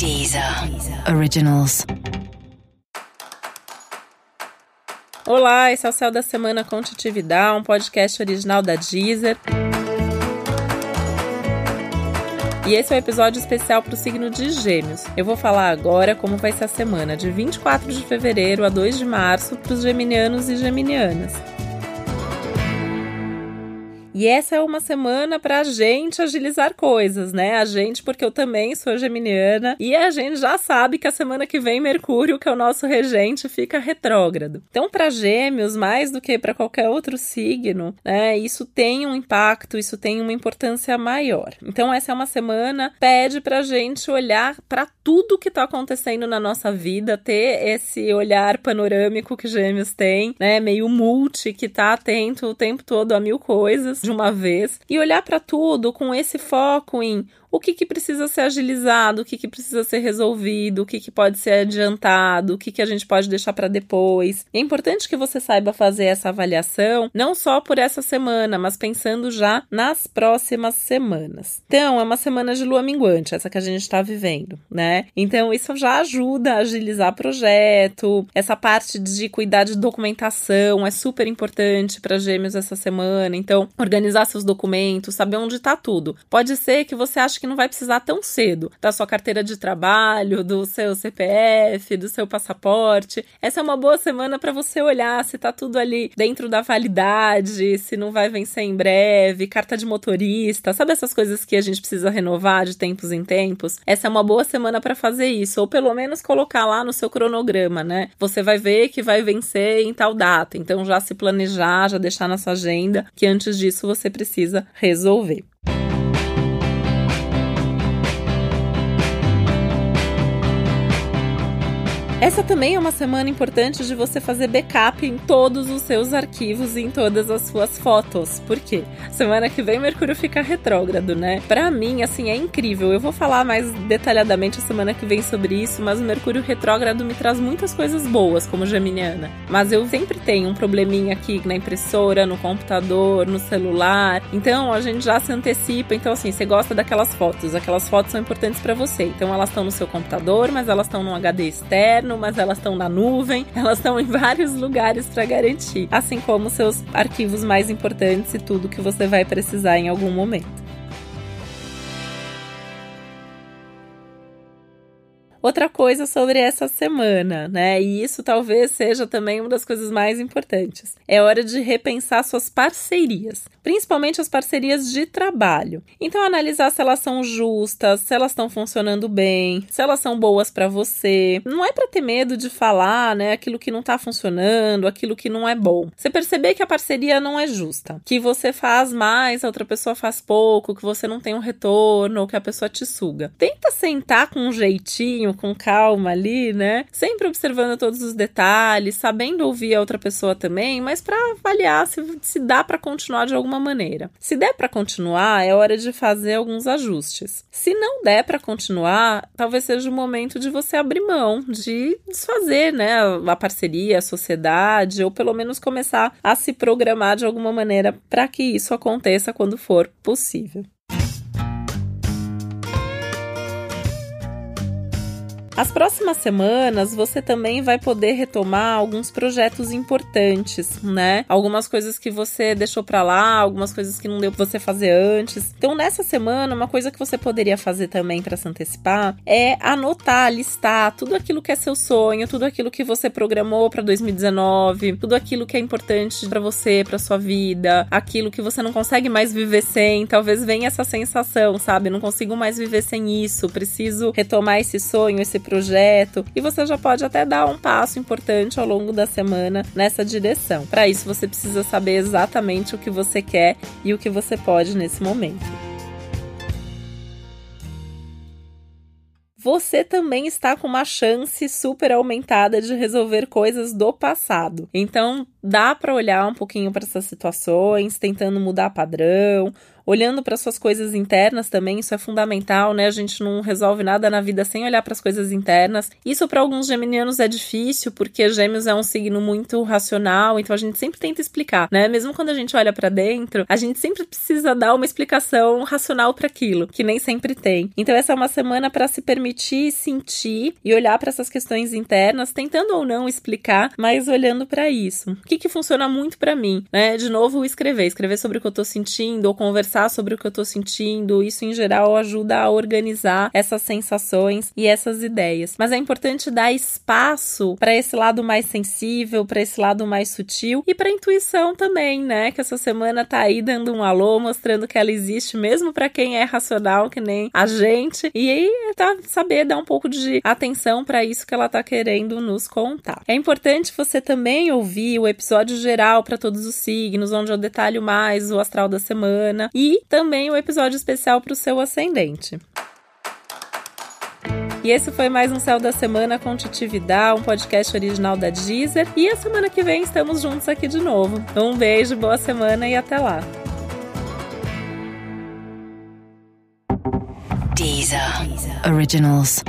Deezer Originals. Olá, esse é o Céu da Semana com Titividade, um podcast original da Deezer. E esse é o um episódio especial para o signo de Gêmeos. Eu vou falar agora como vai ser a semana de 24 de fevereiro a 2 de março para os geminianos e geminianas. E essa é uma semana para a gente agilizar coisas, né? A gente, porque eu também sou geminiana e a gente já sabe que a semana que vem Mercúrio, que é o nosso regente, fica retrógrado. Então, para Gêmeos, mais do que para qualquer outro signo, né? Isso tem um impacto, isso tem uma importância maior. Então, essa é uma semana pede para a gente olhar para tudo que está acontecendo na nossa vida, ter esse olhar panorâmico que Gêmeos tem, né? Meio multi, que tá atento o tempo todo a mil coisas de uma vez e olhar para tudo com esse foco em o que, que precisa ser agilizado, o que, que precisa ser resolvido, o que, que pode ser adiantado, o que, que a gente pode deixar para depois. é importante que você saiba fazer essa avaliação, não só por essa semana, mas pensando já nas próximas semanas. Então, é uma semana de lua minguante, essa que a gente está vivendo, né? Então, isso já ajuda a agilizar projeto, essa parte de cuidar de documentação é super importante para gêmeos essa semana. Então, organizar seus documentos, saber onde está tudo. Pode ser que você ache que não vai precisar tão cedo da sua carteira de trabalho, do seu CPF, do seu passaporte. Essa é uma boa semana para você olhar se tá tudo ali dentro da validade, se não vai vencer em breve, carta de motorista, sabe essas coisas que a gente precisa renovar de tempos em tempos? Essa é uma boa semana para fazer isso, ou pelo menos colocar lá no seu cronograma, né? Você vai ver que vai vencer em tal data, então já se planejar, já deixar na sua agenda que antes disso você precisa resolver. Essa também é uma semana importante de você fazer backup em todos os seus arquivos e em todas as suas fotos. Por quê? Semana que vem Mercúrio fica retrógrado, né? Para mim, assim, é incrível. Eu vou falar mais detalhadamente a semana que vem sobre isso, mas o Mercúrio retrógrado me traz muitas coisas boas como geminiana. Mas eu sempre tenho um probleminha aqui na impressora, no computador, no celular. Então a gente já se antecipa. Então, assim, você gosta daquelas fotos. Aquelas fotos são importantes para você. Então elas estão no seu computador, mas elas estão no HD externo mas elas estão na nuvem, elas estão em vários lugares para garantir, assim como seus arquivos mais importantes e tudo que você vai precisar em algum momento. Outra coisa sobre essa semana, né? E isso talvez seja também uma das coisas mais importantes. É hora de repensar suas parcerias, principalmente as parcerias de trabalho. Então, analisar se elas são justas, se elas estão funcionando bem, se elas são boas para você. Não é para ter medo de falar, né, aquilo que não tá funcionando, aquilo que não é bom. Você perceber que a parceria não é justa, que você faz mais, a outra pessoa faz pouco, que você não tem um retorno ou que a pessoa te suga. Tenta sentar com um jeitinho com calma ali, né? Sempre observando todos os detalhes, sabendo ouvir a outra pessoa também, mas para avaliar se, se dá para continuar de alguma maneira. Se der para continuar, é hora de fazer alguns ajustes. Se não der para continuar, talvez seja o momento de você abrir mão, de desfazer, né, a parceria, a sociedade, ou pelo menos começar a se programar de alguma maneira para que isso aconteça quando for possível. As próximas semanas você também vai poder retomar alguns projetos importantes, né? Algumas coisas que você deixou para lá, algumas coisas que não deu pra você fazer antes. Então, nessa semana, uma coisa que você poderia fazer também para se antecipar é anotar, listar tudo aquilo que é seu sonho, tudo aquilo que você programou para 2019, tudo aquilo que é importante para você, para sua vida, aquilo que você não consegue mais viver sem. Talvez venha essa sensação, sabe? Não consigo mais viver sem isso, preciso retomar esse sonho, esse projeto e você já pode até dar um passo importante ao longo da semana nessa direção. Para isso, você precisa saber exatamente o que você quer e o que você pode nesse momento. você também está com uma chance super aumentada de resolver coisas do passado. Então, dá para olhar um pouquinho para essas situações, tentando mudar padrão olhando para suas coisas internas também, isso é fundamental, né? A gente não resolve nada na vida sem olhar para as coisas internas. Isso para alguns geminianos é difícil, porque Gêmeos é um signo muito racional, então a gente sempre tenta explicar, né? Mesmo quando a gente olha para dentro, a gente sempre precisa dar uma explicação racional para aquilo, que nem sempre tem. Então essa é uma semana para se permitir sentir e olhar para essas questões internas, tentando ou não explicar, mas olhando para isso. O que que funciona muito para mim, né? De novo, escrever, escrever sobre o que eu tô sentindo ou conversar sobre o que eu tô sentindo, isso em geral ajuda a organizar essas sensações e essas ideias. Mas é importante dar espaço para esse lado mais sensível, para esse lado mais sutil e para intuição também, né? Que essa semana tá aí dando um alô, mostrando que ela existe mesmo para quem é racional, que nem a gente. E aí tá saber dar um pouco de atenção para isso que ela tá querendo nos contar. É importante você também ouvir o episódio geral para todos os signos, onde eu detalho mais o astral da semana também o episódio especial para o seu ascendente. E esse foi mais um Céu da Semana com Titividade, um podcast original da Deezer. E a semana que vem estamos juntos aqui de novo. Um beijo, boa semana e até lá. Deezer. Deezer. Originals.